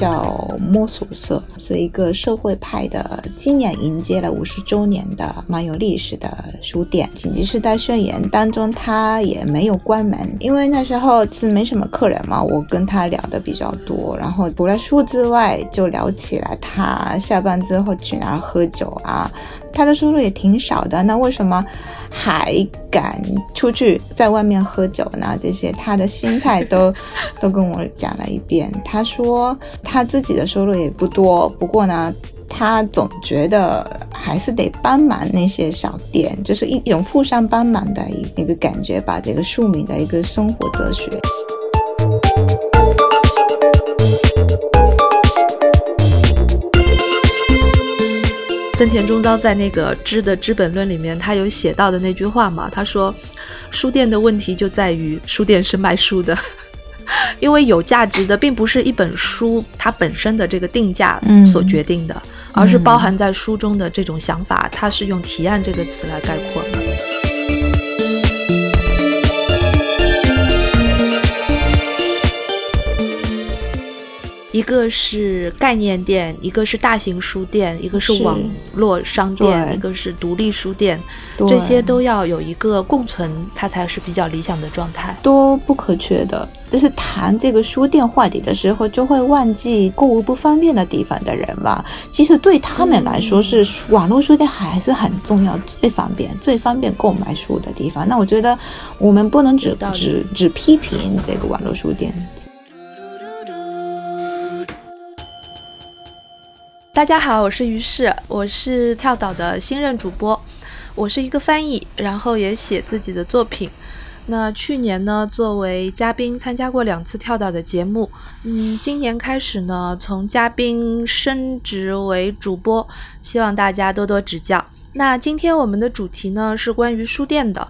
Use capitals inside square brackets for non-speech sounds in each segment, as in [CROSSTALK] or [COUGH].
叫摸索社，是一个社会派的，今年迎接了五十周年的蛮有历史的书店。紧急事态宣言当中，他也没有关门，因为那时候是没什么客人嘛。我跟他聊的比较多，然后除了书之外，就聊起来他下班之后去哪儿喝酒啊。他的收入也挺少的，那为什么还敢出去在外面喝酒呢？这些他的心态都 [LAUGHS] 都跟我讲了一遍。他说他自己的收入也不多，不过呢，他总觉得还是得帮忙那些小店，就是一种互相帮忙的一个感觉吧。这个庶民的一个生活哲学。森田中昭在那个《知的资本论》里面，他有写到的那句话嘛？他说，书店的问题就在于，书店是卖书的，[LAUGHS] 因为有价值的并不是一本书它本身的这个定价所决定的，而是包含在书中的这种想法，它是用“提案”这个词来概括的。一个是概念店，一个是大型书店，一个是网络商店，一个是独立书店，这些都要有一个共存，它才是比较理想的状态，都不可缺的。就是谈这个书店话题的时候，就会忘记购物不方便的地方的人吧。其实对他们来说，是网络书店还是很重要、最方便、最方便购买书的地方。那我觉得我们不能只只只批评这个网络书店。大家好，我是于适，我是跳岛的新任主播，我是一个翻译，然后也写自己的作品。那去年呢，作为嘉宾参加过两次跳岛的节目，嗯，今年开始呢，从嘉宾升职为主播，希望大家多多指教。那今天我们的主题呢是关于书店的。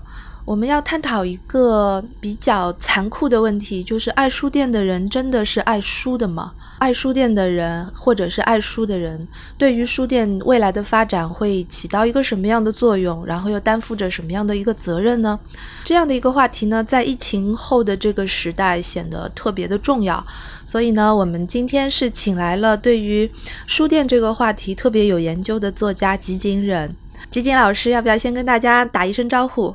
我们要探讨一个比较残酷的问题，就是爱书店的人真的是爱书的吗？爱书店的人，或者是爱书的人，对于书店未来的发展会起到一个什么样的作用？然后又担负着什么样的一个责任呢？这样的一个话题呢，在疫情后的这个时代显得特别的重要。所以呢，我们今天是请来了对于书店这个话题特别有研究的作家吉井忍。吉井老师，要不要先跟大家打一声招呼？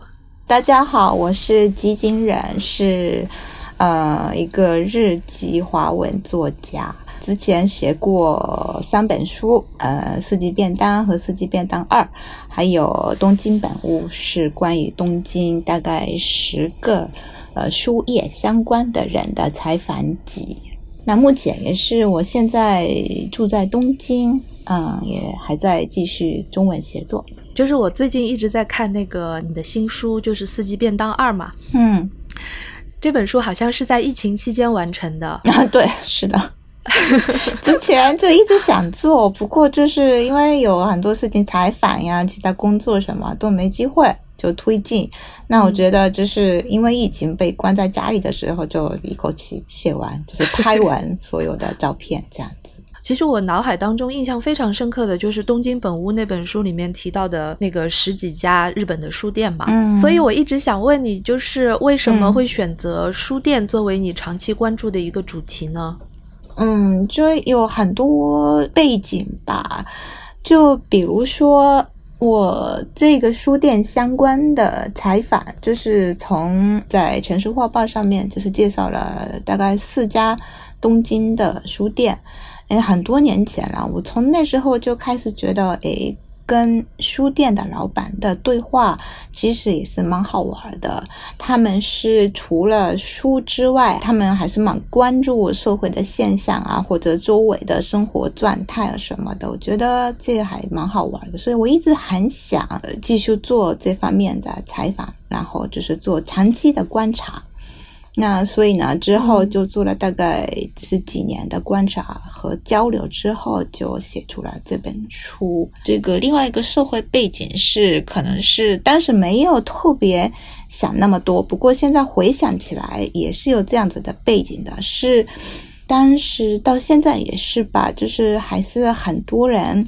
大家好，我是吉井忍，是呃一个日籍华文作家，之前写过三本书，呃《四季便当》和《四季便当二》，还有《东京本物》，是关于东京大概十个呃书业相关的人的采访集。那目前也是我现在住在东京，嗯，也还在继续中文写作。就是我最近一直在看那个你的新书，就是《四季便当二》嘛。嗯，这本书好像是在疫情期间完成的。[LAUGHS] 啊，对，是的。[LAUGHS] 之前就一直想做，不过就是因为有很多事情采访呀、其他工作什么都没机会就推进。那我觉得就是因为疫情被关在家里的时候，就一口气写完，就是拍完所有的照片这样子。其实我脑海当中印象非常深刻的就是《东京本屋》那本书里面提到的那个十几家日本的书店嘛，嗯，所以我一直想问你，就是为什么会选择书店作为你长期关注的一个主题呢？嗯，就有很多背景吧，就比如说我这个书店相关的采访，就是从在《城市画报》上面就是介绍了大概四家东京的书店。哎，很多年前了，我从那时候就开始觉得，哎，跟书店的老板的对话其实也是蛮好玩的。他们是除了书之外，他们还是蛮关注社会的现象啊，或者周围的生活状态啊什么的。我觉得这个还蛮好玩的，所以我一直很想继续做这方面的采访，然后就是做长期的观察。那所以呢，之后就做了大概就是几年的观察和交流之后，就写出了这本书。这个另外一个社会背景是，可能是当时没有特别想那么多，不过现在回想起来，也是有这样子的背景的。是当时到现在也是吧，就是还是很多人。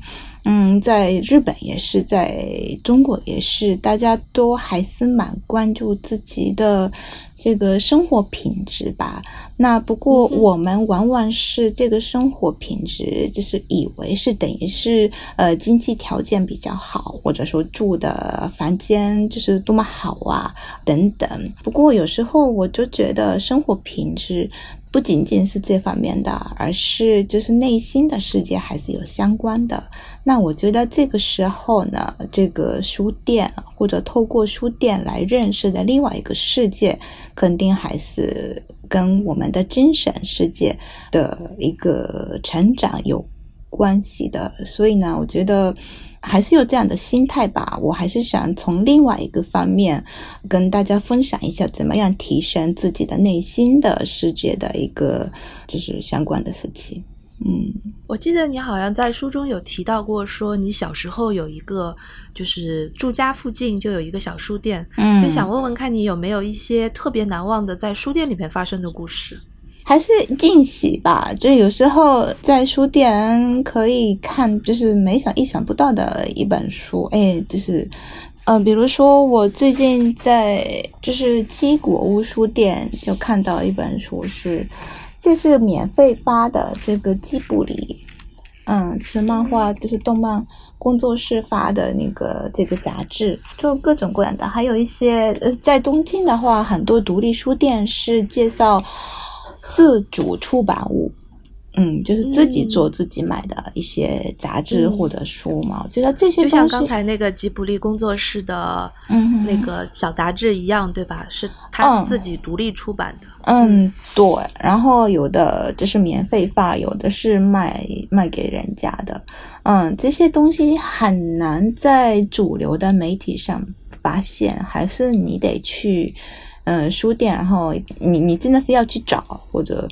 嗯，在日本也是，在中国也是，大家都还是蛮关注自己的这个生活品质吧。那不过我们往往是这个生活品质，就是以为是等于是呃经济条件比较好，或者说住的房间就是多么好啊等等。不过有时候我就觉得生活品质。不仅仅是这方面的，而是就是内心的世界还是有相关的。那我觉得这个时候呢，这个书店或者透过书店来认识的另外一个世界，肯定还是跟我们的精神世界的一个成长有关系的。所以呢，我觉得。还是有这样的心态吧，我还是想从另外一个方面跟大家分享一下，怎么样提升自己的内心的世界的一个就是相关的事情。嗯，我记得你好像在书中有提到过，说你小时候有一个就是住家附近就有一个小书店，嗯，就想问问看你有没有一些特别难忘的在书店里面发生的故事。还是惊喜吧，就有时候在书店可以看，就是没想意想不到的一本书，哎，就是，呃，比如说我最近在就是七果屋书店就看到一本书，是这是免费发的这个季布里，嗯，是漫画，就是动漫工作室发的那个这个杂志，就各种各样的，还有一些呃，在东京的话，很多独立书店是介绍。自主出版物，嗯，就是自己做自己买的一些杂志或者书嘛。我觉得这些就像刚才那个吉卜力工作室的那个小杂志一样，对吧？是他自己独立出版的。嗯，对。然后有的就是免费发，有的是卖卖给人家的。嗯，这些东西很难在主流的媒体上发现，还是你得去。嗯，书店，然后你你真的是要去找，或者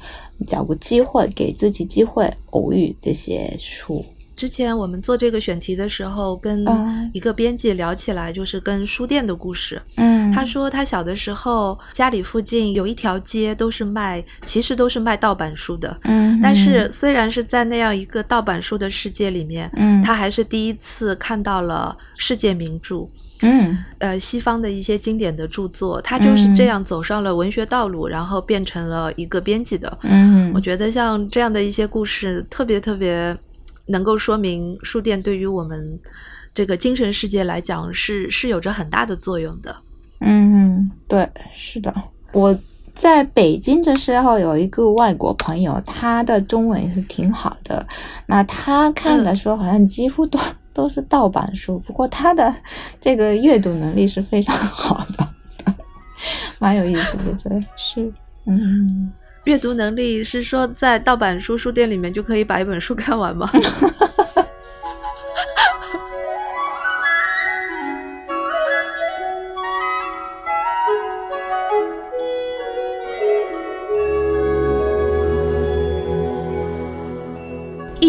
找个机会给自己机会偶遇这些书。之前我们做这个选题的时候，跟一个编辑聊起来，就是跟书店的故事。嗯，他说他小的时候家里附近有一条街都是卖，其实都是卖盗版书的。嗯，但是虽然是在那样一个盗版书的世界里面，嗯，他还是第一次看到了世界名著。嗯，呃，西方的一些经典的著作，他就是这样走上了文学道路，然后变成了一个编辑的。嗯，我觉得像这样的一些故事，特别特别能够说明书店对于我们这个精神世界来讲是是有着很大的作用的。嗯，对，是的。我在北京的时候有一个外国朋友，他的中文也是挺好的。那他看的时候，好像几乎都。都是盗版书，不过他的这个阅读能力是非常好的，[LAUGHS] 蛮有意思的。对，是，嗯，阅读能力是说在盗版书书店里面就可以把一本书看完吗？[LAUGHS]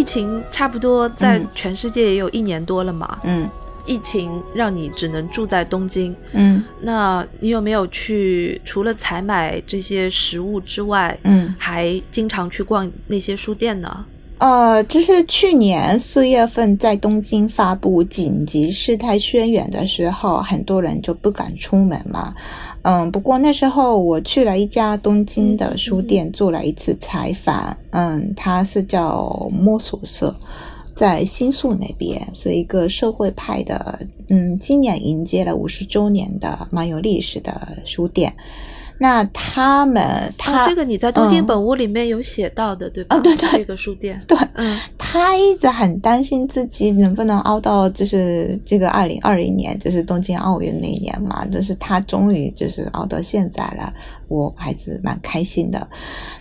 情差不多在全世界也有一年多了嘛。嗯，疫情让你只能住在东京。嗯，那你有没有去除了采买这些食物之外，嗯，还经常去逛那些书店呢？呃，就是去年四月份在东京发布紧急事态宣言的时候，很多人就不敢出门嘛。嗯，不过那时候我去了一家东京的书店做了一次采访。嗯，它是叫摸索社，在新宿那边，是一个社会派的。嗯，今年迎接了五十周年的蛮有历史的书店。那他们，他这个你在东京本屋里面有写到的，对吧？啊，对对，这个书店，[LAUGHS] 对，嗯，他一直很担心自己能不能熬到，就是这个二零二零年，就是东京奥运那一年嘛，就是他终于就是熬到现在了，我还是蛮开心的。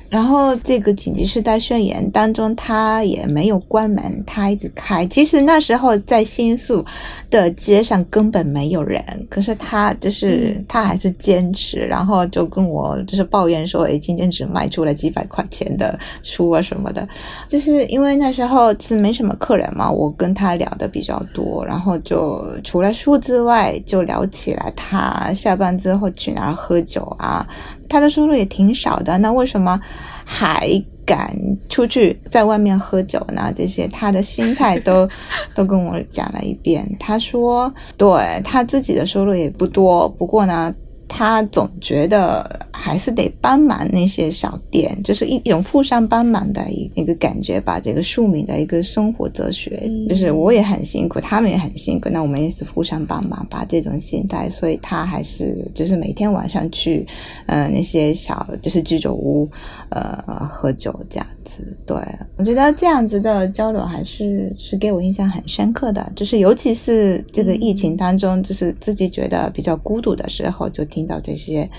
然后这个紧急事态宣言当中，他也没有关门，他一直开。其实那时候在新宿的街上根本没有人，可是他就是他还是坚持，然后就跟我就是抱怨说：“哎，今天只卖出了几百块钱的书啊什么的。”就是因为那时候是没什么客人嘛，我跟他聊的比较多，然后就除了书之外，就聊起来他下班之后去哪儿喝酒啊。他的收入也挺少的，那为什么还敢出去在外面喝酒呢？这些他的心态都 [LAUGHS] 都跟我讲了一遍。他说，对他自己的收入也不多，不过呢，他总觉得还是得帮忙那些小店，就是一一种互相帮忙的一一个感觉吧。这个庶民的一个生活哲学，就是我也很辛苦，他们也很辛苦，那我们也是互相帮忙吧。这种心态，所以他还是就是每天晚上去，呃，那些小就是居酒屋，呃，喝酒这样子。对我觉得这样子的交流还是是给我印象很深刻的，就是尤其是这个疫情当中，就是自己觉得比较孤独的时候，就听到这些。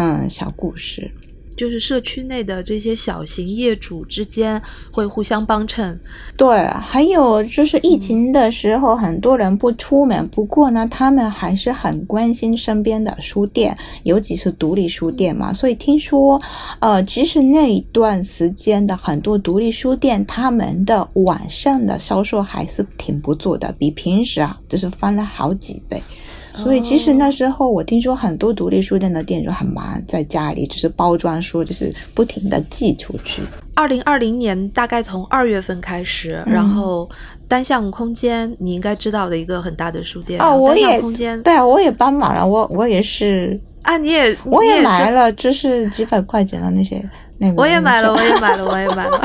嗯，小故事就是社区内的这些小型业主之间会互相帮衬。对，还有就是疫情的时候，很多人不出门，不过呢，他们还是很关心身边的书店，尤其是独立书店嘛。所以听说，呃，其实那一段时间的很多独立书店，他们的晚上的销售还是挺不错的，比平时啊，就是翻了好几倍。所以其实那时候我听说很多独立书店的店主很忙，在家里就是包装书，就是不停的寄出去。二零二零年大概从二月份开始，然后单向空间你应该知道的一个很大的书店哦，我也空间对啊，我也帮忙了，我我也是啊，你也我也买了，就是几百块钱的那些。我也 [LAUGHS] 买了，我也买了，我也买了。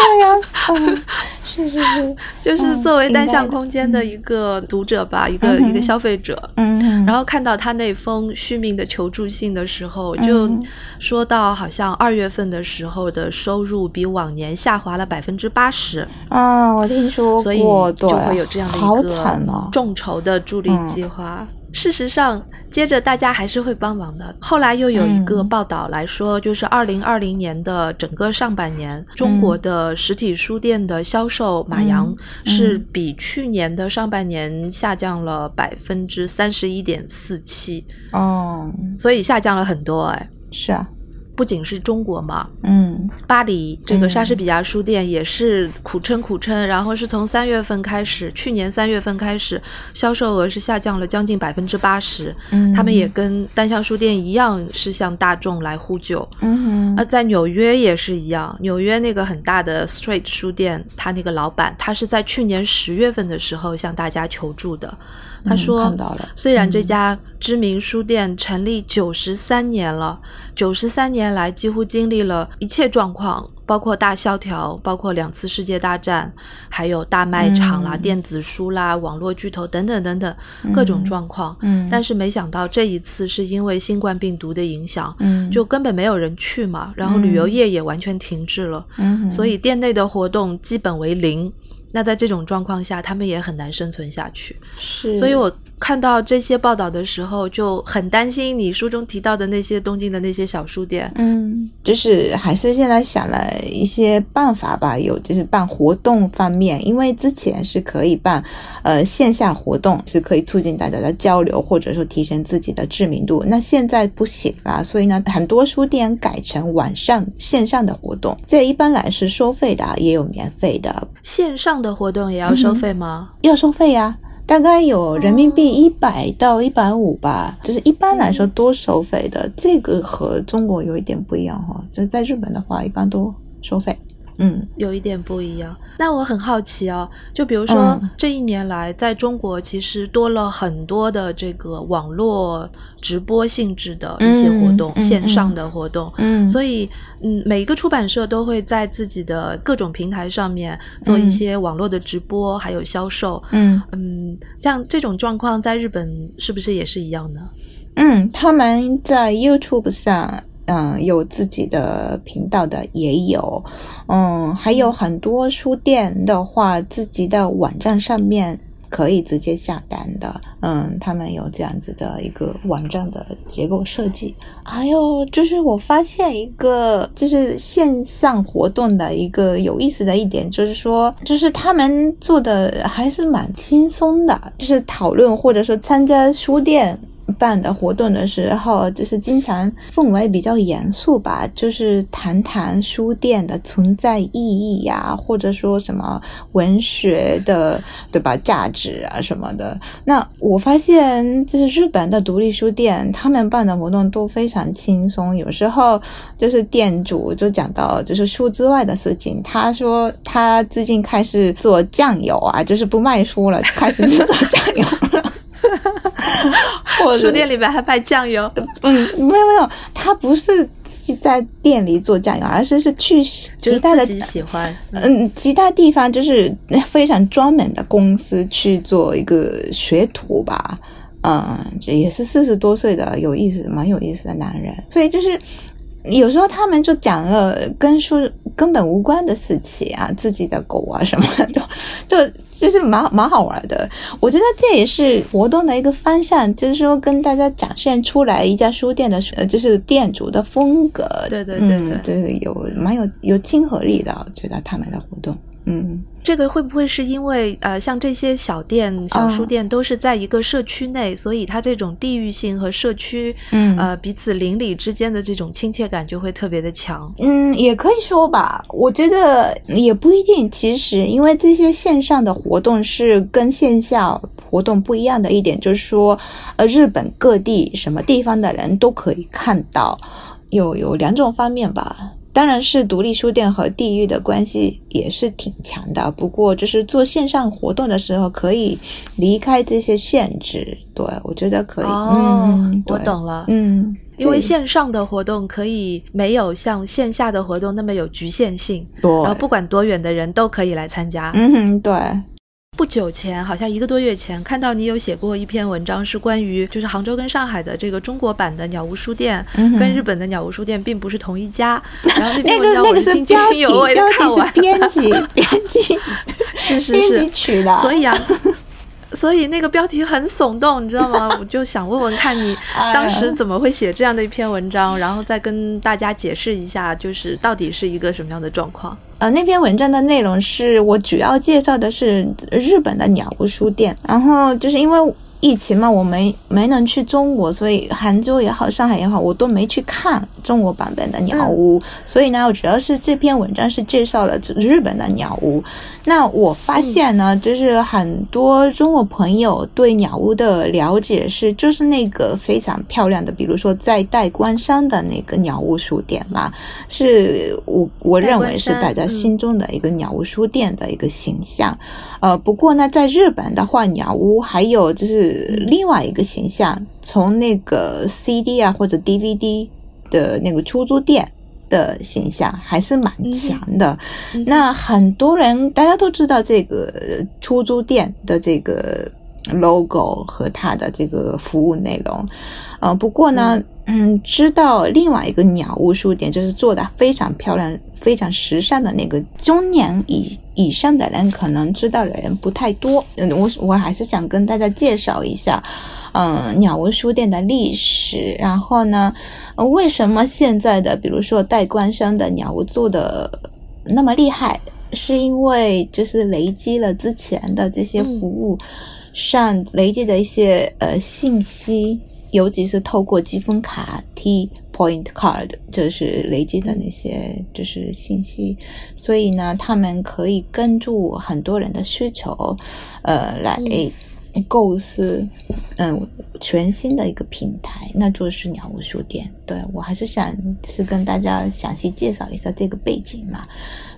对呀，嗯，是是是，[LAUGHS] 就是作为单向空间的一个读者吧，一个一个消费者，嗯，然后看到他那封续命的求助信的时候，就说到好像二月份的时候的收入比往年下滑了百分之八十。啊，我听说过，所以就会有这样的一个众筹的助力计划。事实上，接着大家还是会帮忙的。后来又有一个报道来说，就是二零二零年的整个上半年，中国的实体书店的销售马洋是比去年的上半年下降了百分之三十一点四七。哦，所以下降了很多，哎，是啊。不仅是中国嘛，嗯，巴黎这个莎士比亚书店也是苦撑苦撑，然后是从三月份开始，去年三月份开始，销售额是下降了将近百分之八十。嗯，他们也跟单向书店一样，是向大众来呼救。嗯，那在纽约也是一样，纽约那个很大的 Street 书店，他那个老板，他是在去年十月份的时候向大家求助的。他说：“虽然这家知名书店成立九十三年了，九十三年来几乎经历了一切状况，包括大萧条，包括两次世界大战，还有大卖场啦、电子书啦、网络巨头等等等等各种状况。嗯，但是没想到这一次是因为新冠病毒的影响，嗯，就根本没有人去嘛，然后旅游业也完全停滞了，嗯，所以店内的活动基本为零。”那在这种状况下，他们也很难生存下去。是，所以我。看到这些报道的时候，就很担心你书中提到的那些东京的那些小书店。嗯，就是还是现在想了一些办法吧，有就是办活动方面，因为之前是可以办呃线下活动，是可以促进大家的交流，或者说提升自己的知名度。那现在不行了，所以呢，很多书店改成晚上线上的活动，这一般来是收费的，也有免费的。线上的活动也要收费吗？要收费呀。大概有人民币一百到一百五吧，就是一般来说都收费的。这个和中国有一点不一样哈，就是在日本的话，一般都收费。嗯，有一点不一样。那我很好奇哦，就比如说这一年来，在中国其实多了很多的这个网络直播性质的一些活动，线上的活动。嗯，所以嗯，每一个出版社都会在自己的各种平台上面做一些网络的直播，还有销售。嗯嗯，像这种状况在日本是不是也是一样呢？嗯，他们在 YouTube 上。嗯，有自己的频道的也有，嗯，还有很多书店的话，自己的网站上面可以直接下单的，嗯，他们有这样子的一个网站的结构设计。还有就是我发现一个就是线上活动的一个有意思的一点，就是说，就是他们做的还是蛮轻松的，就是讨论或者说参加书店。办的活动的时候，就是经常氛围比较严肃吧，就是谈谈书店的存在意义呀，或者说什么文学的对吧价值啊什么的。那我发现，就是日本的独立书店，他们办的活动都非常轻松，有时候就是店主就讲到就是书之外的事情，他说他最近开始做酱油啊，就是不卖书了，开始做酱油了。[LAUGHS] 书店里面还卖酱油？嗯，没有没有，他不是在店里做酱油，而是是去其他的喜欢，嗯，其他地方就是非常专门的公司去做一个学徒吧。嗯，这也是四十多岁的有意思、蛮有意思的男人，所以就是有时候他们就讲了跟书根本无关的事情啊，自己的狗啊什么的，就就是蛮蛮好玩的。我觉得这也是活动的一个方向，就是说跟大家展现出来一家书店的，呃，就是店主的风格。对对对对，对有蛮有有亲和力的，我觉得他们的活动。嗯，这个会不会是因为呃，像这些小店、小书店都是在一个社区内，所以它这种地域性和社区，嗯，呃，彼此邻里之间的这种亲切感就会特别的强。嗯，也可以说吧，我觉得也不一定。其实，因为这些线上的活动是跟线下活动不一样的一点，就是说，呃，日本各地什么地方的人都可以看到，有有两种方面吧。当然是独立书店和地域的关系也是挺强的，不过就是做线上活动的时候可以离开这些限制，对我觉得可以。哦，我懂了，嗯，因为线上的活动可以没有像线下的活动那么有局限性，然后不管多远的人都可以来参加。嗯，对。不久前，好像一个多月前，看到你有写过一篇文章，是关于就是杭州跟上海的这个中国版的鸟屋书店，跟日本的鸟屋书店并不是同一家。[LAUGHS] 然后那个那个是标题，标题是编辑编辑 [LAUGHS] 是是是取的，所以啊。所以那个标题很耸动，你知道吗？[LAUGHS] 我就想问问看你当时怎么会写这样的一篇文章，然后再跟大家解释一下，就是到底是一个什么样的状况。呃，那篇文章的内容是我主要介绍的是日本的鸟屋书店，然后就是因为。疫情嘛，我没没能去中国，所以杭州也好，上海也好，我都没去看中国版本的鸟屋。所以呢，我主要是这篇文章是介绍了日本的鸟屋。那我发现呢，就是很多中国朋友对鸟屋的了解是，就是那个非常漂亮的，比如说在代官山的那个鸟屋书店嘛，是我我认为是大家心中的一个鸟屋书店的一个形象。呃，不过呢，在日本的话，鸟屋还有就是。另外一个形象，从那个 CD 啊或者 DVD 的那个出租店的形象还是蛮强的。那很多人大家都知道这个出租店的这个 logo 和它的这个服务内容。呃，不过呢，嗯，知道另外一个鸟屋书店就是做的非常漂亮。非常时尚的那个中年以以上的人可能知道的人不太多，嗯，我我还是想跟大家介绍一下，嗯，鸟屋书店的历史。然后呢，为什么现在的比如说代官山的鸟屋做的那么厉害？是因为就是累积了之前的这些服务上累积的一些呃信息，尤其是透过积分卡 T。Point card 就是累积的那些就是信息，所以呢，他们可以根据很多人的需求，呃，来构思嗯全新的一个平台，那就是鸟屋书店。对我还是想是跟大家详细介绍一下这个背景嘛。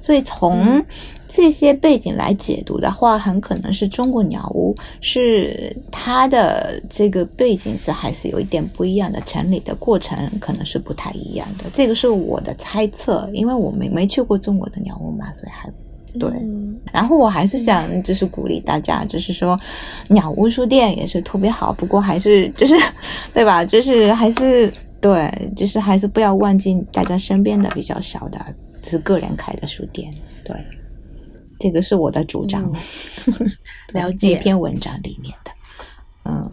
所以从这些背景来解读的话，很可能是中国鸟屋是它的这个背景是还是有一点不一样的，成立的过程可能是不太一样的。这个是我的猜测，因为我没没去过中国的鸟屋嘛，所以还对。然后我还是想就是鼓励大家，就是说鸟屋书店也是特别好，不过还是就是对吧？就是还是对，就是还是不要忘记大家身边的比较小的。就是个人开的书店，对，这个是我的主张，[LAUGHS] 了解那篇文章里面的，嗯。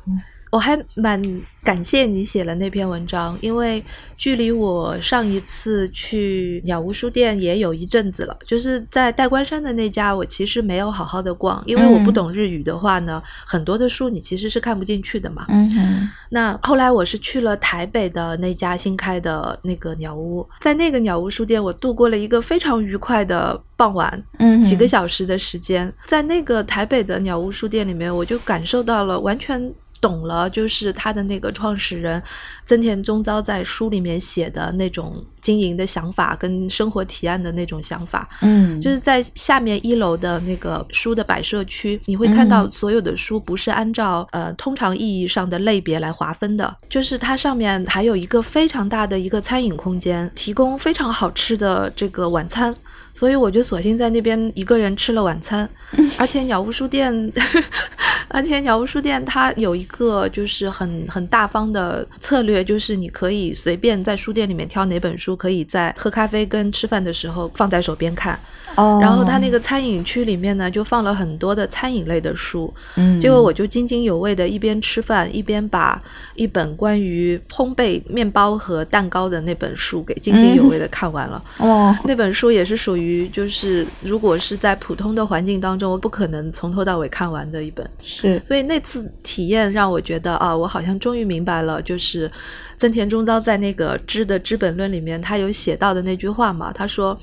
我还蛮感谢你写了那篇文章，因为距离我上一次去鸟屋书店也有一阵子了。就是在代官山的那家，我其实没有好好的逛，因为我不懂日语的话呢，很多的书你其实是看不进去的嘛。嗯哼。那后来我是去了台北的那家新开的那个鸟屋，在那个鸟屋书店，我度过了一个非常愉快的傍晚，嗯，几个小时的时间，在那个台北的鸟屋书店里面，我就感受到了完全。懂了，就是他的那个创始人，增田宗昭在书里面写的那种经营的想法跟生活提案的那种想法。嗯，就是在下面一楼的那个书的摆设区，你会看到所有的书不是按照呃通常意义上的类别来划分的，就是它上面还有一个非常大的一个餐饮空间，提供非常好吃的这个晚餐。所以我就索性在那边一个人吃了晚餐，[LAUGHS] 而且鸟屋书店，[LAUGHS] 而且鸟屋书店它有一个就是很很大方的策略，就是你可以随便在书店里面挑哪本书，可以在喝咖啡跟吃饭的时候放在手边看。哦，然后它那个餐饮区里面呢，就放了很多的餐饮类的书。嗯，结果我就津津有味的一边吃饭一边把一本关于烘焙面包和蛋糕的那本书给津津有味的看完了。[LAUGHS] 哦，那本书也是属于就是如果是在普通的环境当中，我不可能从头到尾看完的一本。是，所以那次体验让我觉得啊，我好像终于明白了，就是增田中昭在那个《知的资本论》里面，他有写到的那句话嘛，他说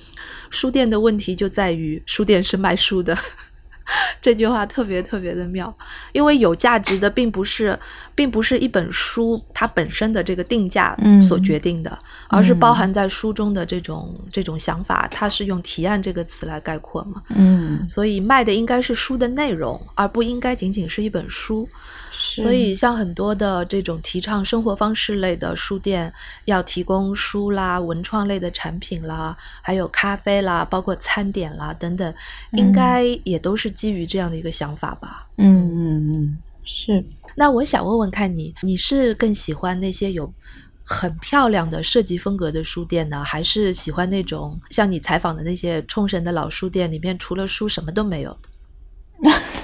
书店的问题就在于书店是卖书的。[LAUGHS] 这句话特别特别的妙，因为有价值的并不是，并不是一本书它本身的这个定价所决定的，而是包含在书中的这种这种想法，它是用提案这个词来概括嘛。嗯，所以卖的应该是书的内容，而不应该仅仅是一本书。所以，像很多的这种提倡生活方式类的书店，要提供书啦、文创类的产品啦，还有咖啡啦，包括餐点啦等等，应该也都是基于这样的一个想法吧。嗯嗯嗯，是。那我想问问看你，你是更喜欢那些有很漂亮的设计风格的书店呢，还是喜欢那种像你采访的那些冲绳的老书店，里面除了书什么都没有的？[LAUGHS]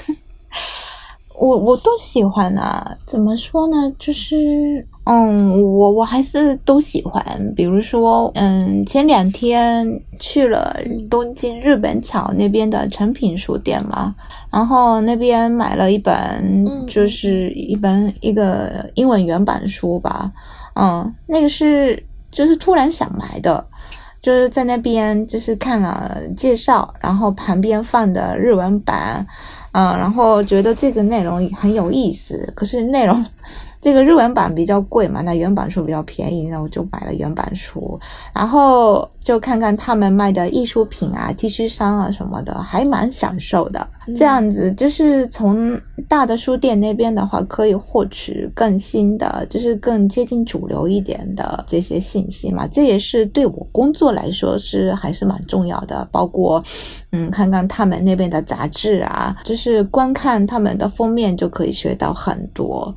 我我都喜欢啊，怎么说呢？就是，嗯，我我还是都喜欢。比如说，嗯，前两天去了东京日本桥那边的成品书店嘛，然后那边买了一本，就是一本一个英文原版书吧，嗯，那个是就是突然想买的，就是在那边就是看了介绍，然后旁边放的日文版。嗯，然后觉得这个内容很有意思，可是内容。这个日文版比较贵嘛，那原版书比较便宜，那我就买了原版书，然后就看看他们卖的艺术品啊、T 恤衫啊什么的，还蛮享受的。这样子就是从大的书店那边的话，可以获取更新的，就是更接近主流一点的这些信息嘛。这也是对我工作来说是还是蛮重要的。包括嗯，看看他们那边的杂志啊，就是观看他们的封面就可以学到很多。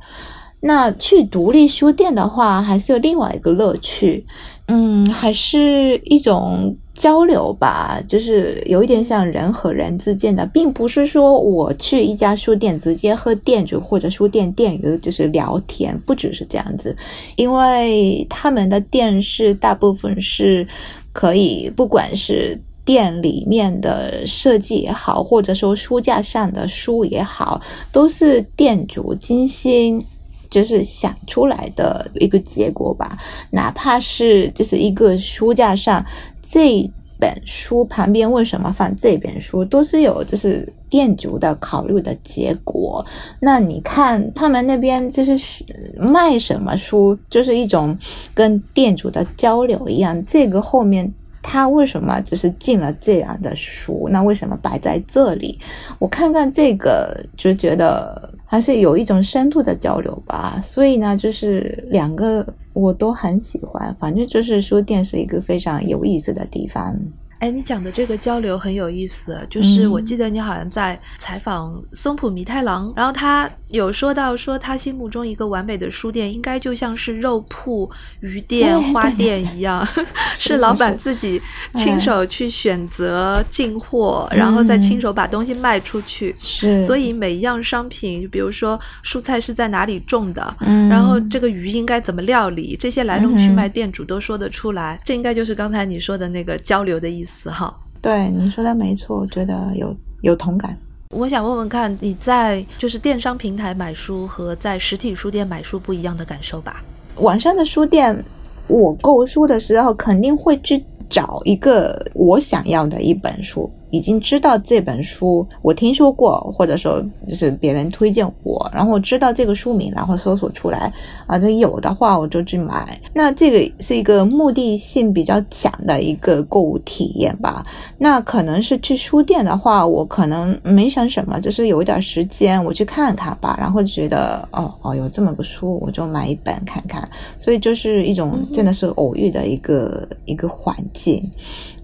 那去独立书店的话，还是有另外一个乐趣，嗯，还是一种交流吧，就是有一点像人和人之间的，并不是说我去一家书店直接和店主或者书店店员就是聊天，不只是这样子，因为他们的店是大部分是可以，不管是店里面的设计也好，或者说书架上的书也好，都是店主精心。就是想出来的一个结果吧，哪怕是就是一个书架上这本书旁边为什么放这本书，都是有就是店主的考虑的结果。那你看他们那边就是卖什么书，就是一种跟店主的交流一样。这个后面他为什么就是进了这样的书？那为什么摆在这里？我看看这个就觉得。还是有一种深度的交流吧，所以呢，就是两个我都很喜欢。反正就是书店是一个非常有意思的地方。哎，你讲的这个交流很有意思，就是我记得你好像在采访松浦弥太郎，然后他有说到说他心目中一个完美的书店应该就像是肉铺、鱼店、花店一样，[LAUGHS] 是老板自己亲手去选择进货，然后再亲手把东西卖出去。是，所以每一样商品，就比如说蔬菜是在哪里种的，然后这个鱼应该怎么料理，这些来龙去脉店主都说得出来。这应该就是刚才你说的那个交流的意思。四号，对你说的没错，我觉得有有同感。我想问问看，你在就是电商平台买书和在实体书店买书不一样的感受吧？网上的书店，我购书的时候肯定会去找一个我想要的一本书。已经知道这本书，我听说过，或者说就是别人推荐我，然后我知道这个书名，然后搜索出来啊，就有的话我就去买。那这个是一个目的性比较强的一个购物体验吧。那可能是去书店的话，我可能没想什么，就是有一点时间，我去看看吧，然后觉得哦哦有这么个书，我就买一本看看。所以就是一种真的是偶遇的一个一个环境。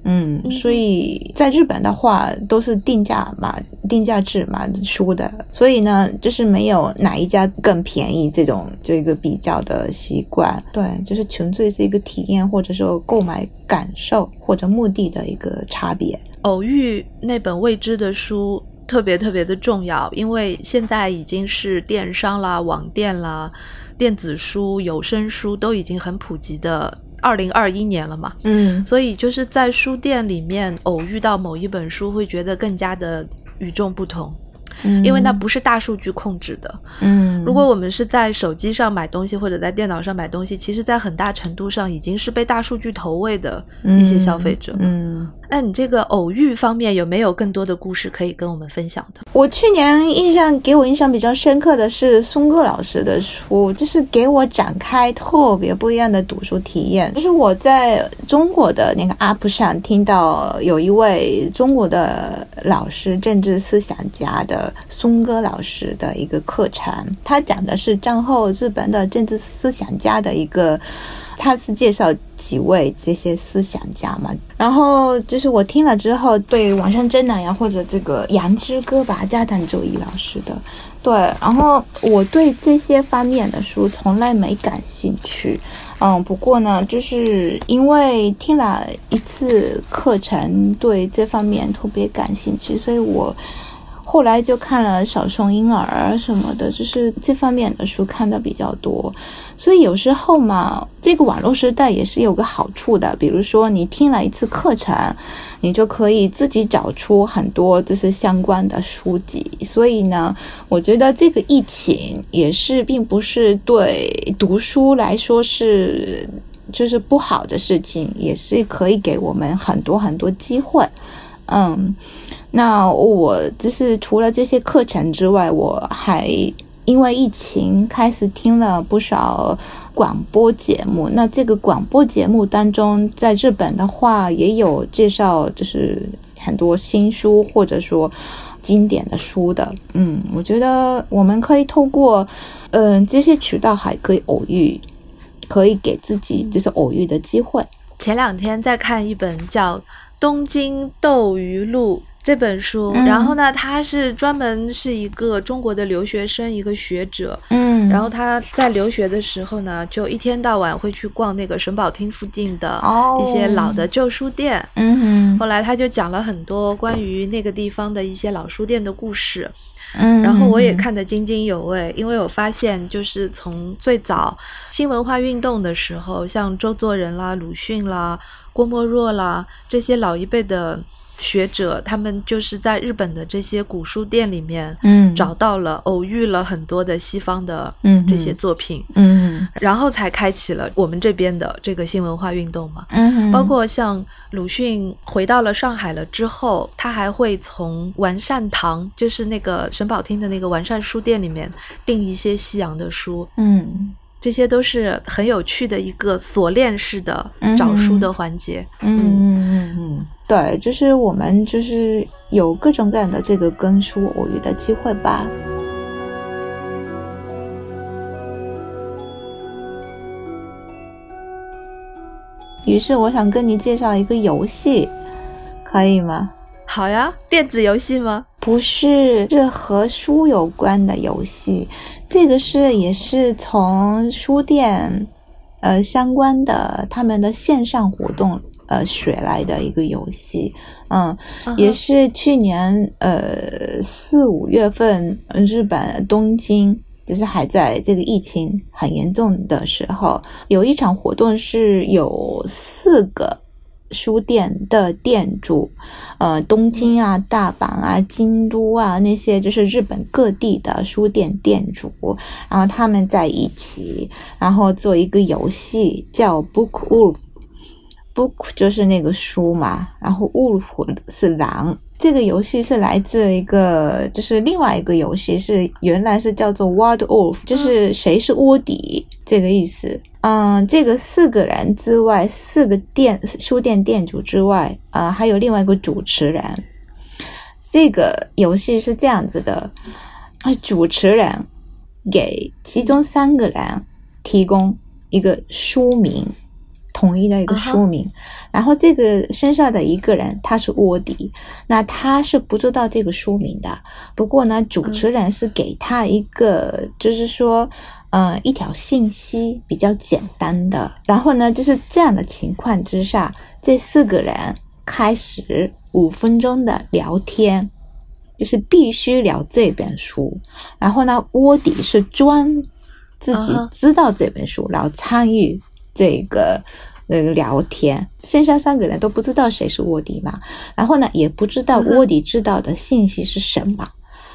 嗯，所以在日本的话都是定价嘛，定价制嘛书的，所以呢，就是没有哪一家更便宜这种这个比较的习惯。对，就是纯粹是一个体验或者说购买感受或者目的的一个差别。偶遇那本未知的书特别特别的重要，因为现在已经是电商啦、网店啦、电子书、有声书都已经很普及的。二零二一年了嘛，嗯，所以就是在书店里面偶遇到某一本书，会觉得更加的与众不同。因为那不是大数据控制的。嗯，如果我们是在手机上买东西或者在电脑上买东西，其实，在很大程度上已经是被大数据投喂的一些消费者。嗯，那你这个偶遇方面有没有更多的故事可以跟我们分享的？我去年印象给我印象比较深刻的是松哥老师的书，就是给我展开特别不一样的读书体验。就是我在中国的那个 App 上听到有一位中国的老师，政治思想家的。松歌老师的一个课程，他讲的是战后日本的政治思想家的一个，他是介绍几位这些思想家嘛。然后就是我听了之后，对网上真男呀，或者这个杨之歌吧，加藤周一老师的，对。然后我对这些方面的书从来没感兴趣，嗯，不过呢，就是因为听了一次课程，对这方面特别感兴趣，所以我。后来就看了小熊婴儿什么的，就是这方面的书看的比较多。所以有时候嘛，这个网络时代也是有个好处的，比如说你听了一次课程，你就可以自己找出很多就是相关的书籍。所以呢，我觉得这个疫情也是并不是对读书来说是就是不好的事情，也是可以给我们很多很多机会。嗯。那我就是除了这些课程之外，我还因为疫情开始听了不少广播节目。那这个广播节目当中，在日本的话也有介绍，就是很多新书或者说经典的书的。嗯，我觉得我们可以透过嗯这些渠道还可以偶遇，可以给自己就是偶遇的机会。前两天在看一本叫《东京斗鱼录》。这本书，然后呢，他是专门是一个中国的留学生，一个学者，嗯，然后他在留学的时候呢，就一天到晚会去逛那个省保厅附近的一些老的旧书店，嗯，后来他就讲了很多关于那个地方的一些老书店的故事，嗯，然后我也看得津津有味，因为我发现就是从最早新文化运动的时候，像周作人啦、鲁迅啦、郭沫若啦这些老一辈的。学者他们就是在日本的这些古书店里面，嗯，找到了偶遇了很多的西方的这些作品，嗯，然后才开启了我们这边的这个新文化运动嘛，嗯，包括像鲁迅回到了上海了之后，他还会从完善堂，就是那个沈宝厅的那个完善书店里面订一些西洋的书，嗯，这些都是很有趣的一个锁链式的找书的环节，嗯嗯嗯。对，就是我们就是有各种各样的这个跟书偶遇的机会吧。于是我想跟你介绍一个游戏，可以吗？好呀，电子游戏吗？不是，是和书有关的游戏。这个是也是从书店，呃相关的他们的线上活动。呃，学来的一个游戏，嗯，也是去年呃四五月份，日本东京就是还在这个疫情很严重的时候，有一场活动是有四个书店的店主，呃，东京啊、大阪啊、京都啊那些就是日本各地的书店店主，然后他们在一起，然后做一个游戏叫 Book Wolf。book 就是那个书嘛，然后 wolf 是狼，这个游戏是来自一个，就是另外一个游戏，是原来是叫做 What Wolf，就是谁是卧底这个意思。嗯，这个四个人之外，四个店书店店主之外，啊，还有另外一个主持人。这个游戏是这样子的，主持人给其中三个人提供一个书名。统一的一个书名，然后这个身上的一个人他是卧底，那他是不知道这个书名的。不过呢，主持人是给他一个，就是说，呃，一条信息比较简单的。然后呢，就是这样的情况之下，这四个人开始五分钟的聊天，就是必须聊这本书。然后呢，卧底是装自己知道这本书，然后参与。这个那个聊天，剩下三个人都不知道谁是卧底嘛，然后呢，也不知道卧底知道的信息是什么。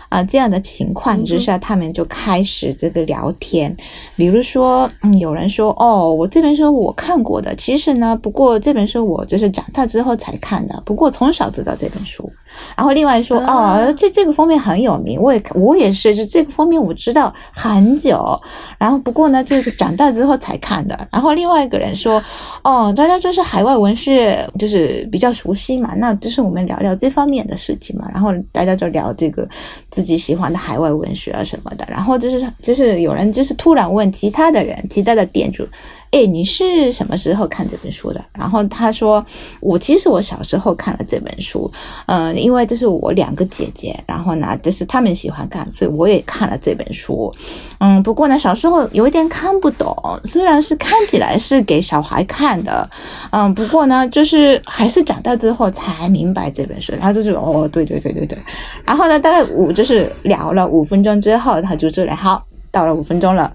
啊，这样的情况之下，他们就开始这个聊天。比如说，嗯，有人说：“哦，我这本书我看过的，其实呢，不过这本书我就是长大之后才看的。不过从小知道这本书。”然后另外说：“哦，这这个封面很有名，我也我也是，就这个封面我知道很久。然后不过呢，就是长大之后才看的。”然后另外一个人说：“哦，大家就是海外文学，就是比较熟悉嘛，那就是我们聊聊这方面的事情嘛。”然后大家就聊这个。自己喜欢的海外文学啊什么的，然后就是就是有人就是突然问其他的人，其他的店主。哎，你是什么时候看这本书的？然后他说，我其实我小时候看了这本书，嗯，因为这是我两个姐姐，然后呢，就是他们喜欢看，所以我也看了这本书，嗯，不过呢，小时候有一点看不懂，虽然是看起来是给小孩看的，嗯，不过呢，就是还是长大之后才明白这本书，然后就是哦，对对对对对，然后呢，大概五就是聊了五分钟之后，他就这里好，到了五分钟了。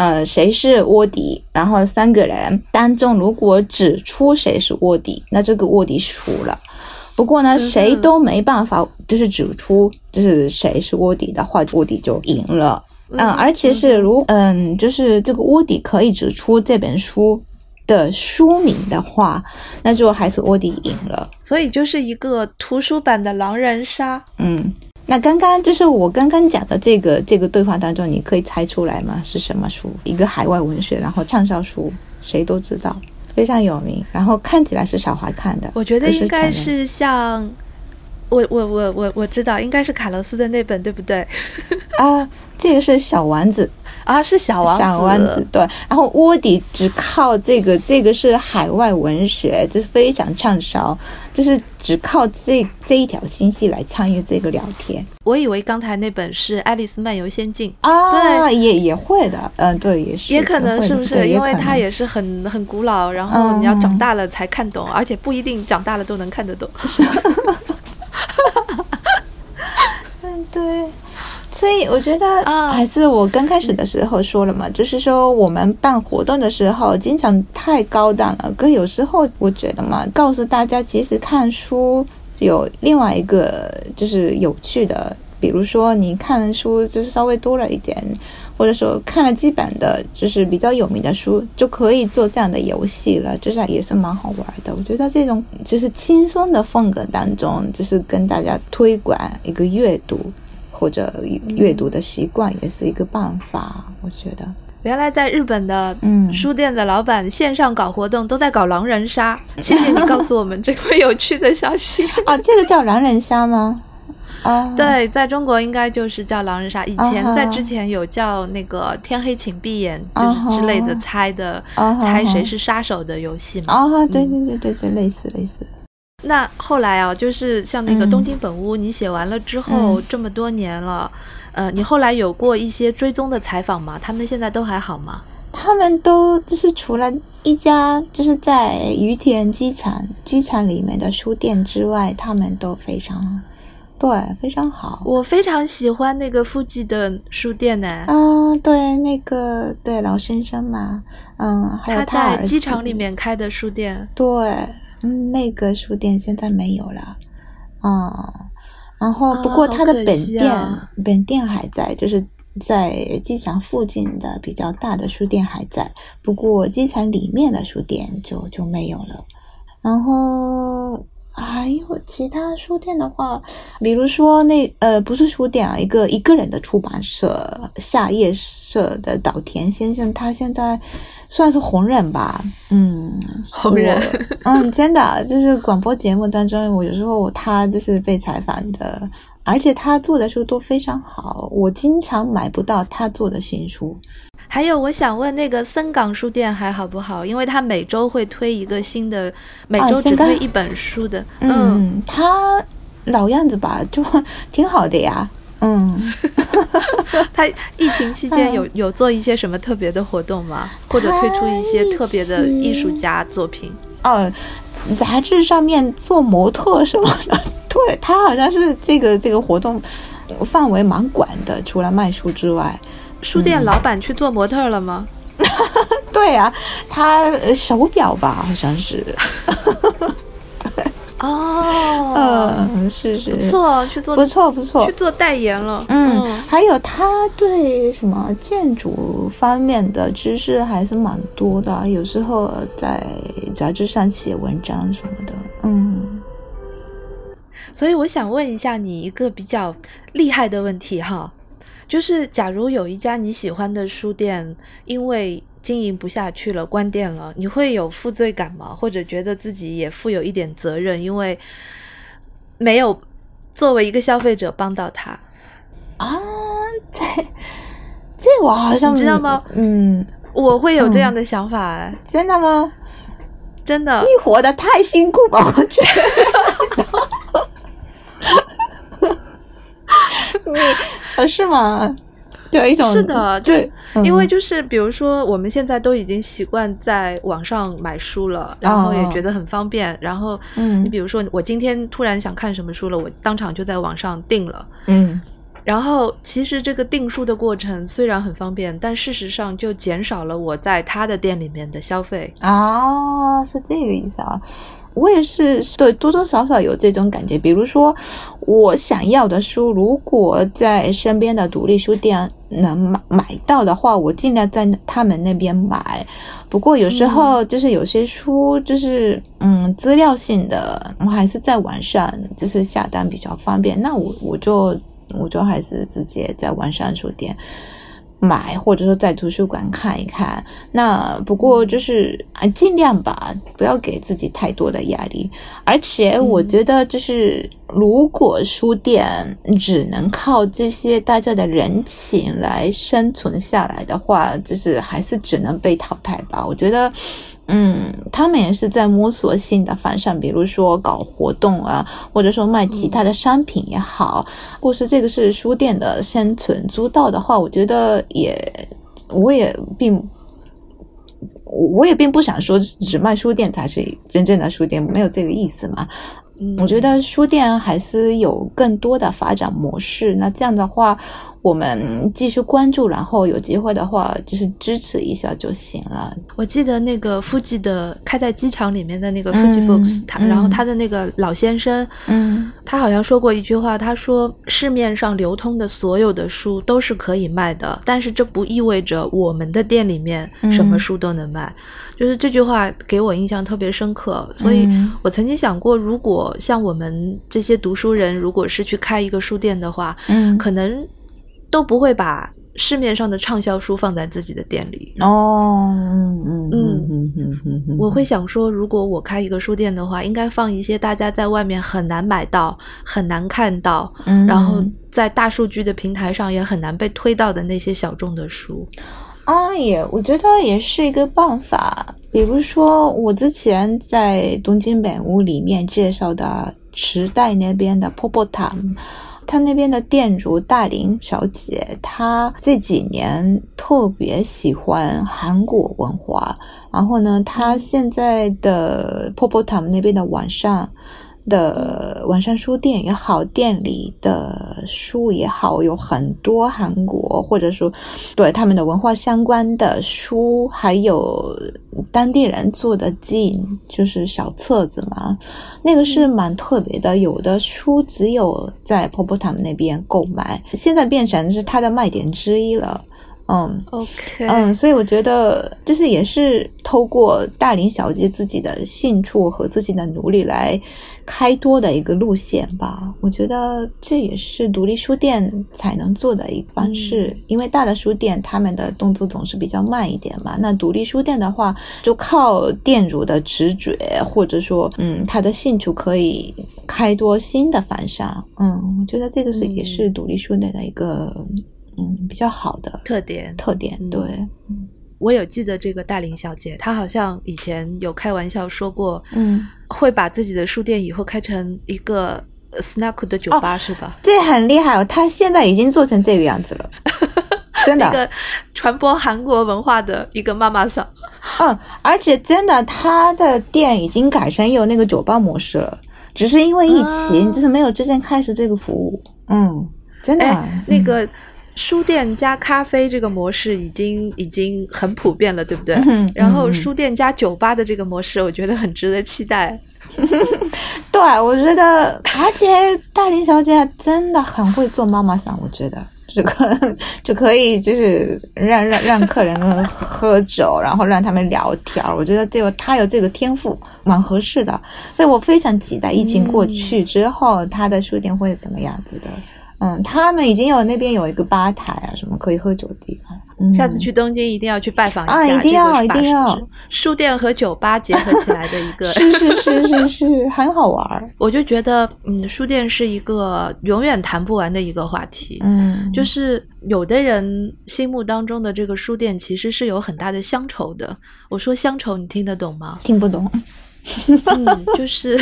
呃，谁是卧底？然后三个人当中，如果指出谁是卧底，那这个卧底输了。不过呢，谁都没办法，就是指出就是谁是卧底的话，卧底就赢了。嗯，而且是如嗯，就是这个卧底可以指出这本书的书名的话，那就还是卧底赢了。所以就是一个图书版的狼人杀。嗯。那刚刚就是我刚刚讲的这个这个对话当中，你可以猜出来吗？是什么书？一个海外文学，然后畅销书，谁都知道，非常有名，然后看起来是小孩看的。我觉得应该是像，我我我我我知道，应该是卡洛斯的那本，对不对？啊，这个是小丸子。啊，是小王小丸子对，然后卧底只靠这个，这个是海外文学，就是非常畅销，就是只靠这这一条信息来参与这个聊天。我以为刚才那本是《爱丽丝漫游仙境》啊，对，也也会的，嗯，对，也是，也可能是不是？因为它也是很很古老，然后你要长大了才看懂，而且不一定长大了都能看得懂。嗯，[LAUGHS] [LAUGHS] 对。所以我觉得还是我刚开始的时候说了嘛，就是说我们办活动的时候经常太高档了。可有时候我觉得嘛，告诉大家其实看书有另外一个就是有趣的，比如说你看书就是稍微多了一点，或者说看了基本的就是比较有名的书，就可以做这样的游戏了，就是也是蛮好玩的。我觉得这种就是轻松的风格当中，就是跟大家推广一个阅读。或者阅读的习惯也是一个办法，我觉得。原来在日本的书店的老板线上搞活动都在搞狼人杀，[LAUGHS] 谢谢你告诉我们这个有趣的消息 [LAUGHS] 啊！这个叫狼人杀吗？啊，对，在中国应该就是叫狼人杀。以前在之前有叫那个天黑请闭眼就是之类的猜的猜谁是杀手的游戏嘛？啊，对对对对对，类似类似。那后来啊，就是像那个《东京本屋》，你写完了之后，这么多年了，呃，你后来有过一些追踪的采访吗？他们现在都还好吗？他们都就是除了一家就是在羽田机场机场里面的书店之外，他们都非常对，非常好。我非常喜欢那个附近的书店呢。啊，对，那个对老先生嘛，嗯，还有他在机场里面开的书店，对。嗯，那个书店现在没有了，啊，然后不过它的本店本店还在，就是在机场附近的比较大的书店还在，不过机场里面的书店就就没有了。然后还有其他书店的话，比如说那呃，不是书店啊，一个一个人的出版社夏夜社的岛田先生，他现在算是红人吧，嗯，红人，嗯，真的，就是广播节目当中，我有时候他就是被采访的，而且他做的书都非常好，我经常买不到他做的新书。还有，我想问那个森港书店还好不好？因为他每周会推一个新的，每周只推一本书的。嗯，他老样子吧，就挺好的呀。嗯，[LAUGHS] 他疫情期间有有做一些什么特别的活动吗？或者推出一些特别的艺术家作品？哦，杂志上面做模特什么的，[LAUGHS] 对他好像是这个这个活动范围蛮广的，除了卖书之外，书店老板去做模特了吗？[LAUGHS] 对啊，他呃手表吧，好像是，[LAUGHS] 哦，嗯，是是。不，错，去做不错不错。去，做代言了。嗯，还有他对什么建筑方面的知识还是蛮多的，有时候在杂志上写文章什么的，嗯。所以我想问一下你一个比较厉害的问题哈，就是假如有一家你喜欢的书店，因为经营不下去了，关店了，你会有负罪感吗？或者觉得自己也负有一点责任，因为没有作为一个消费者帮到他？啊，这这我好像你知道吗？嗯，我会有这样的想法、哎真的吗？真的你。活得太辛苦了，我觉得。[LAUGHS] 你呃是吗？对一种是的对，因为嗯就是比如说，我们现在都已经习惯在网上买书了，然后也觉得很方便。然后，嗯你比如说，我今天突然想看什么书了，我当场就在网上订了。嗯然后，其实这个订书的过程虽然很方便，但事实上就减少了我在他的店里面的消费。哦，是这个意思啊。我也是对多多少少有这种感觉，比如说我想要的书，如果在身边的独立书店能买买到的话，我尽量在他们那边买。不过有时候就是有些书就是嗯资料性的，我还是在网上就是下单比较方便。那我我就我就还是直接在网上书店。买，或者说在图书馆看一看。那不过就是啊，尽量吧，不要给自己太多的压力。而且我觉得，就是如果书店只能靠这些大家的人情来生存下来的话，就是还是只能被淘汰吧。我觉得。嗯，他们也是在摸索性的方向，比如说搞活动啊，或者说卖其他的商品也好。如果是这个是书店的生存之道的话，我觉得也，我也并，我也并不想说只卖书店才是真正的书店，没有这个意思嘛。嗯，我觉得书店还是有更多的发展模式。那这样的话，我们继续关注，然后有机会的话，就是支持一下就行了。我记得那个富吉的开在机场里面的那个嗯 Fuji Books，、他嗯然后他的那个老先生，嗯。他好像说过一句话，他说市面上流通的所有的书都是可以卖的，但是这不意味着我们的店里面什么嗯。书都能卖。就是这句话给我印象特别深刻，所以嗯。我曾经想过，如果像我们这些读书人，如果是去开一个书店的话，嗯，可能都不会把市面上的畅销书放在自己的店里。哦，嗯嗯嗯嗯嗯嗯，我会想说，如果我开一个书店的话，应该放一些大家在外面很难买到、很难看到，嗯，然后在大数据的平台上也很难被推到的那些小众的书。啊，也我觉得也是一个办法。比如说，我之前在东京本屋里面介绍的池袋那边的 Popo Tam，他那边的店主大林小姐，她这几年特别喜欢韩国文化，然后呢，她现在的泡泡堂那边的网上。的网上书店也好，店里的书也好，有很多韩国或者说对他们的文化相关的书，还有当地人做的进就是小册子嘛，那个是蛮特别的。有的书只有在 p o p o t a m 那边购买，现在变成是它的卖点之一了。嗯，OK，嗯，所以我觉得就是也是透过大龄小姐自己的兴趣和自己的努力来开拓的一个路线吧。我觉得这也是独立书店才能做的一个方式，因为大的书店他们的动作总是比较慢一点嘛。那独立书店的话，就靠店主的直觉，或者说，嗯，他的兴趣可以开拓新的方向。嗯，我觉得这个是也是独立书店的一个。嗯，比较好的特点，特点对。我有记得这个大林小姐，她好像以前有开玩笑说过，嗯，会把自己的书店以后开成一个 snack 的酒吧，是吧？这很厉害哦，她现在已经做成这个样子了，[LAUGHS] 真的。一个传播韩国文化的一个妈妈桑。嗯，而且真的，她的店已经改成有那个酒吧模式了，只是因为疫情，就是没有之前开始这个服务。嗯，真的，那个。书店加咖啡这个模式已经已经很普遍了，对不对？然后书店加酒吧的这个模式，我觉得很值得期待。[LAUGHS] 对，我觉得，而且大林小姐真的很会做妈妈桑，我觉得这个 [LAUGHS] 就可以就是让让让客人喝酒，然后让他们聊天。我觉得这个她有这个天赋，蛮合适的。所以我非常期待疫情过去之后，她的书店会怎么样子的。嗯，他们已经有那边有一个吧台啊，什么可以喝酒的地方。下次去东京一定要去拜访一下。啊，一定要，一定要！书店和酒吧结合起来的一个，是是是是是，[LAUGHS] 很好玩。我就觉得，嗯，书店是一个永远谈不完的一个话题。嗯，就是有的人心目当中的这个书店，其实是有很大的乡愁的。我说乡愁，你听得懂吗？听不懂。嗯，就是。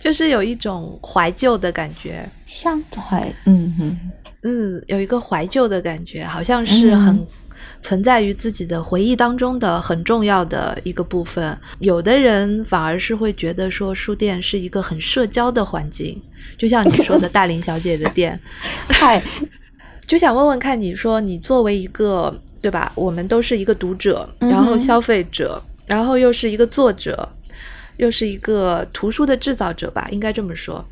就是有一种怀旧的感觉，像怀，嗯哼，嗯，有一个怀旧的感觉，好像是很存在于自己的回忆当中的很重要的一个部分。有的人反而是会觉得说，书店是一个很社交的环境，就像你说的大林小姐的店，[LAUGHS] 嗨，[LAUGHS] 就想问问看，你说你作为一个对吧？我们都是一个读者，然后消费者，然后又是一个作者。又是一个图书的制造者吧，应该这么说。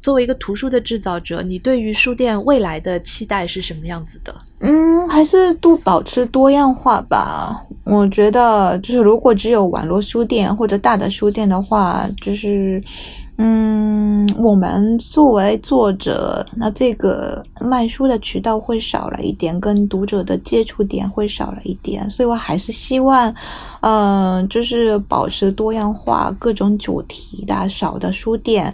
作为一个图书的制造者，你对于书店未来的期待是什么样子的？嗯，还是多保持多样化吧。我觉得，就是如果只有网络书店或者大的书店的话，就是。嗯，我们作为作者，那这个卖书的渠道会少了一点，跟读者的接触点会少了一点，所以我还是希望，嗯，就是保持多样化，各种主题的少的书店，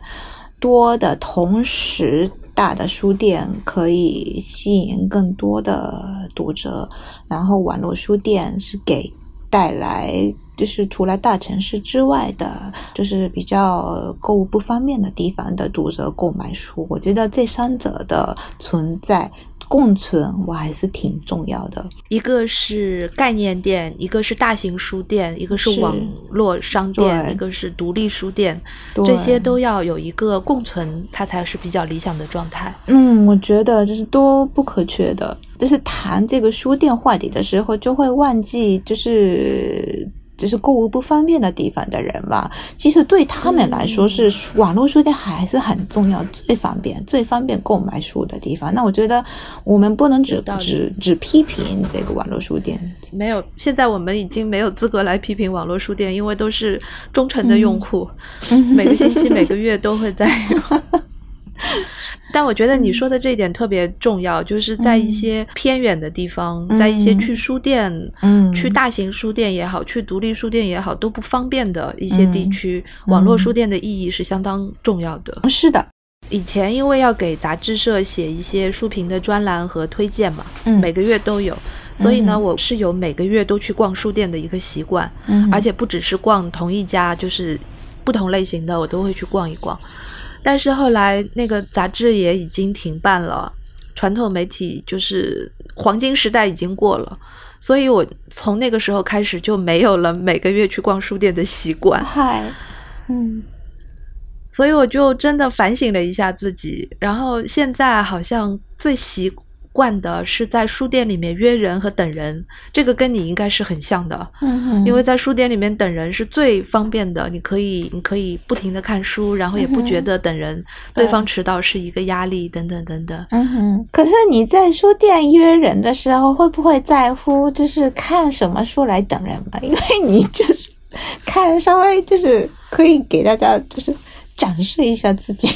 多的同时大的书店可以吸引更多的读者，然后网络书店是给带来。就是除了大城市之外的，就是比较购物不方便的地方的读者购买书，我觉得这三者的存在共存，我还是挺重要的。一个是概念店，一个是大型书店，一个是网络商店，一个是独立书店，这些都要有一个共存，它才是比较理想的状态。嗯，我觉得就是都不可缺的。就是谈这个书店话题的时候，就会忘记就是。就是购物不方便的地方的人吧，其实对他们来说是网络书店还是很重要、最方便、最方便购买书的地方。那我觉得我们不能只只只批评这个网络书店。没有，现在我们已经没有资格来批评网络书店，因为都是忠诚的用户，每个星期、每个月都会在用。[LAUGHS] [LAUGHS] 但我觉得你说的这一点特别重要，就是在一些偏远的地方，在一些去书店、去大型书店也好，去独立书店也好都不方便的一些地区，网络书店的意义是相当重要的。是的，以前因为要给杂志社写一些书评的专栏和推荐嘛，每个月都有，所以呢，我是有每个月都去逛书店的一个习惯，而且不只是逛同一家，就是不同类型的我都会去逛一逛。但是后来那个杂志也已经停办了，传统媒体就是黄金时代已经过了，所以我从那个时候开始就没有了每个月去逛书店的习惯。嗨，嗯，所以我就真的反省了一下自己，然后现在好像最习惯的是在书店里面约人和等人，这个跟你应该是很像的。嗯因为在书店里面等人是最方便的，你可以你可以不停的看书，然后也不觉得等人、对方迟到是一个压力，等等等等。嗯哼，可是你在书店约人的时候，会不会在乎就是看什么书来等人嘛？因为你就是看稍微就是可以给大家就是展示一下自己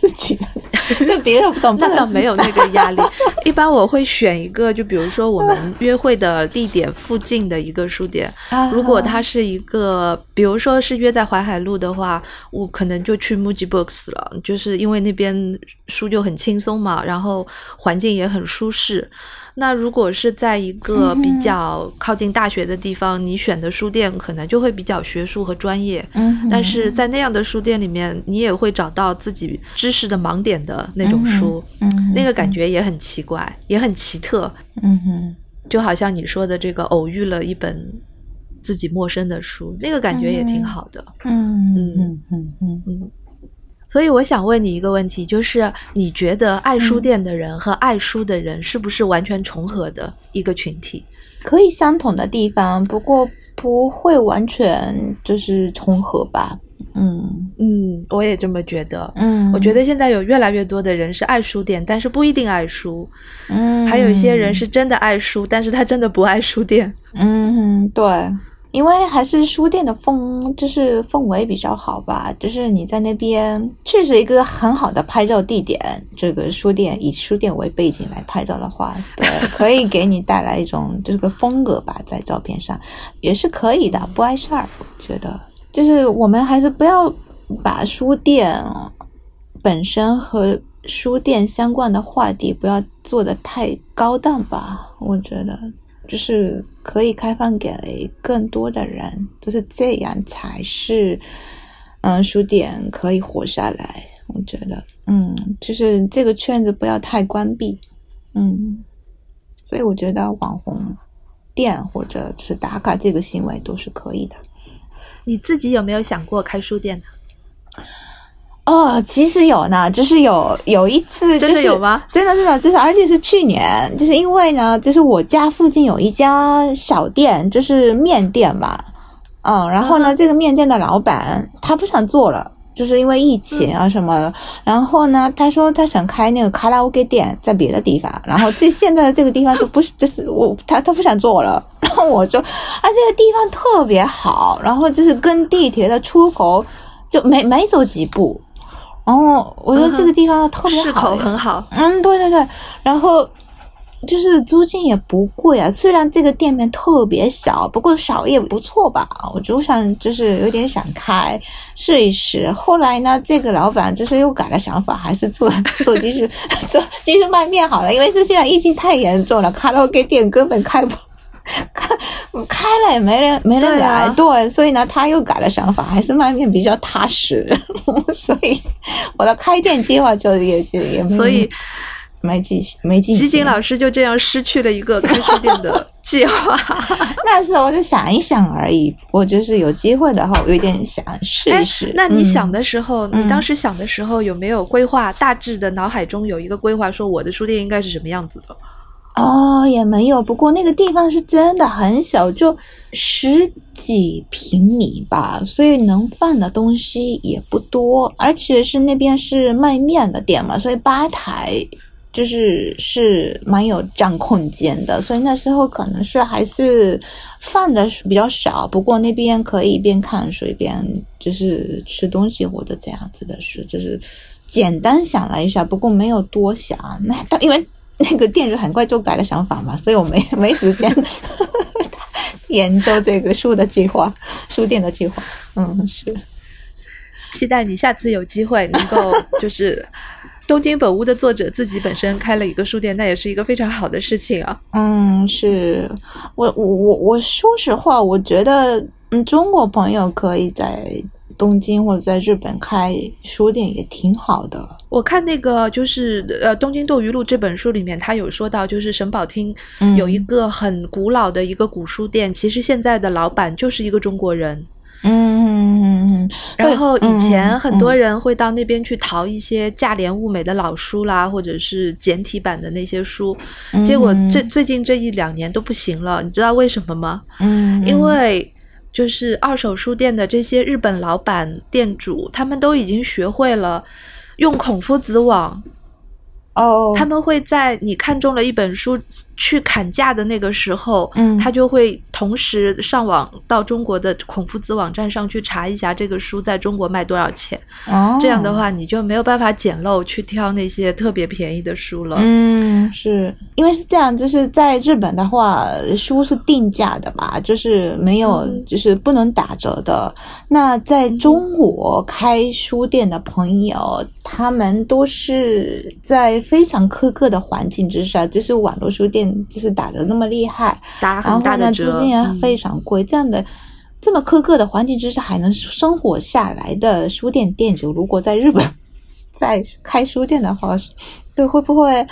自己的，[LAUGHS] 就别人总不那倒没有那个压力，[LAUGHS] 一般我会选一个，就比如说我们约会的地点附近的一个书店。啊如果它是一个，比如说是约在淮海路的话，我可能就去 Muji Books 了，就是因为那边书就很轻松嘛，然后环境也很舒适。那如果是在一个比较靠近大学的地方，你选的书店可能就会比较学术和专业。嗯但是在那样的书店里面，你也会找到自己知识的盲点的那种书，嗯那个感觉也很奇怪，也很奇特，嗯哼。就好像你说的这个偶遇了一本自己陌生的书，那个感觉也挺好的。嗯嗯嗯。嗯嗯，所以我想问你一个问题，就是你觉得爱书店的人和爱书的人是不是完全重合的一个群体？可以相同的地方，不过不会完全就是重合吧。嗯嗯，我也这么觉得。嗯，我觉得现在有越来越多的人是爱书店，但是不一定爱书；嗯，还有一些人是真的爱书，但是他真的不爱书店。嗯，对，因为还是书店的氛，就是氛围比较好吧。就是你在那边确实一个很好的拍照地点。这个书店以书店为背景来拍照的话，对，可以给你带来一种这个风格吧，在照片上也是可以的，不碍事儿。我觉得，就是我们还是不要把书店本身和书店相关的话题不要做的太高档吧，我觉得。就是可以开放给更多的人，就是这样才是，嗯，书店可以活下来。我觉得，嗯，就是这个圈子不要太关闭，嗯，所以我觉得网红店或者就是打卡这个行为都是可以的。你自己有没有想过开书店呢？哦，其实有呢，就是有有一次、就是，真的有吗？真的真的，就是而且是去年，就是因为呢，就是我家附近有一家小店，就是面店嘛，嗯，然后呢，嗯这个面店的老板他不想做了。就是因为疫情啊什么的，然后呢，他说他想开那个卡拉 OK 店在别的地方，然后这现在的这个地方就不是，就是我他他不想做了，[LAUGHS] 然后我就啊这个地方特别好，然后就是跟地铁的出口就没没走几步，然后我觉得这个地方特别好，口很好。嗯，对对对，然后就是租金也不贵啊，虽然这个店面特别小，不过小也不错吧。我就想就是有点想开试一试。后来呢，这个老板就是又改了想法，还是做做继续 [LAUGHS] 做继续卖面好了，因为是现在疫情太严重了，卡拉 OK 店根本开不。[LAUGHS] 开开了也没人没人来，对啊对，所以呢，他又改了想法，还是卖面比较踏实，[LAUGHS] 所以我的开店计划就也也也没所以没进行没进行。吉锦老师就这样失去了一个 [LAUGHS] 开书店的计划。[LAUGHS] 那时候就想一想而已，我就是有机会的话，我有点想试一试。哎那你嗯想的时候，嗯你当时想的时候有没有规划？大致的脑海中有一个规划，说我的书店应该是什么样子的？哦，也没有，不过那个地方是真的很小，就十几平米吧，所以能放的东西也不多，而且是那边是卖面的店嘛，所以吧台就是是蛮有占空间的，所以那时候可能是还是放的比较少，不过那边可以边看书一边就是吃东西或者这样子的事，就是简单想了一下，不过没有多想，那因为。那个店主很快就改了想法嘛，所以我没没时间研究这个书的计划，书店的计划。嗯，是。期待你下次有机会能够就是。东京本屋的作者自己本身开了一个书店，那也是一个非常好的事情啊。嗯，是我我我我说实话，我觉得嗯，中国朋友可以在东京或者在日本开书店也挺好的。我看那个就是呃《东京斗鱼录》这本书里面，他有说到，就是神保町有一个很古老的一个古书店，其实现在的老板就是一个中国人。嗯，嗯嗯，然后以前很多嗯人会到那边去淘一些价廉物美的老书啦，或者是简体版的那些书，嗯结果这最近这一两年都不行了，你知道为什么吗？嗯，因为就是二手书店的这些日本老板店主，他们都已经学会了用孔夫子网，哦，他们会在你看中了一本书去砍价的那个时候，嗯他就会同时上网到中国的孔夫子网站上去查一下这个书在中国卖多少钱。哦这样的话，你就没有办法捡漏去挑那些特别便宜的书了。嗯，是因为是这样，就是在日本的话，书是定价的嘛，就是没有，嗯就是不能打折的。那在中国开书店的朋友，他们都是在非常苛刻的环境之下，就是网络书店就是打的那么厉害，打然后呢，很大的折，租金也嗯非常贵，这样的。这么苛刻的环境之下还能生活下来的书店店主，如果在日本 [LAUGHS] 再开书店的话，对会不会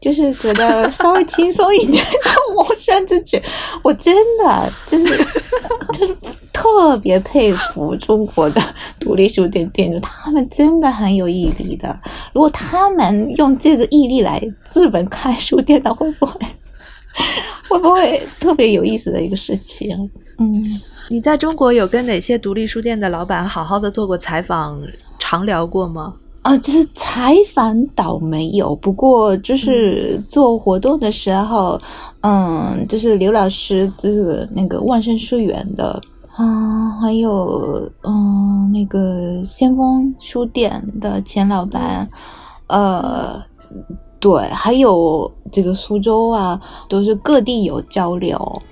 就是觉得稍微轻松一点？我甚至觉我真的就是 [LAUGHS] 就是特别佩服中国的独立书店店主，他们真的很有毅力的。如果他们用这个毅力来日本开书店的，会不会 [LAUGHS] 会不会特别有意思的一个事情？嗯。你在中国有跟哪些独立书店的老板好好的做过采访、常聊过吗？啊，就是采访倒没有，不过就是做活动的时候，嗯，就是刘老师就是那个万盛书园的啊，还有嗯那个先锋书店的钱老板，呃，对，还有这个苏州啊，都是各地有交流。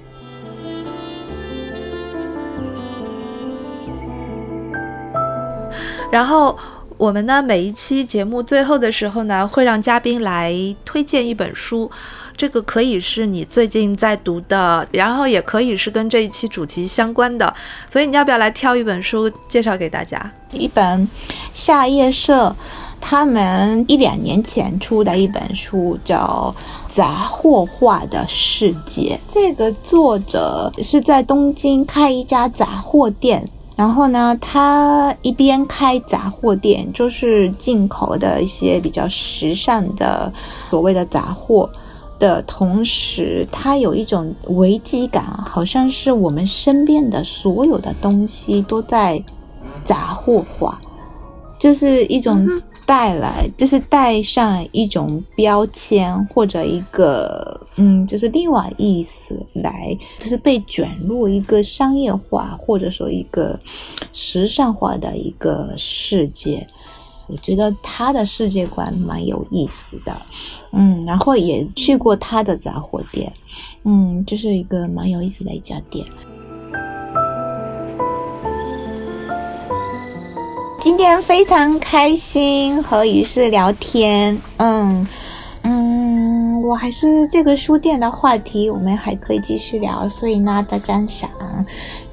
然后我们呢，每一期节目最后的时候呢，会让嘉宾来推荐一本书。这个可以是你最近在读的，然后也可以是跟这一期主题相关的。所以你要不要来挑一本书介绍给大家？一本夏夜社他们一两年前出的一本书，叫《杂货化的世界》。这个作者是在东京开一家杂货店。然后呢，他一边开杂货店，就是进口的一些比较时尚的所谓的杂货的同时，他有一种危机感，好像是我们身边的所有的东西都在杂货化，就是一种带来，就是带上一种标签或者一个嗯，就是另外意思来，就是被卷入一个商业化或者说一个时尚化的一个世界。我觉得他的世界观蛮有意思的，嗯，然后也去过他的杂货店，嗯，就是一个蛮有意思的一家店。今天非常开心和于是聊天，嗯嗯，我还是这个书店的话题，我们还可以继续聊。所以呢，大家想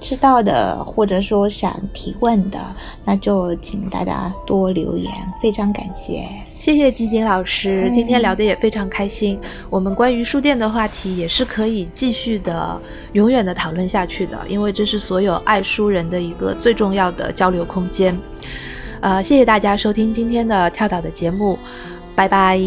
知道的或者说想提问的，那就请大家多留言，非常感谢。谢谢吉井老师今天聊的也非常开心。我们关于书店的话题也是可以继续的永远的讨论下去的因为这是所有爱书人的一个最重要的交流空间。呃谢谢大家收听今天的跳岛的节目拜拜。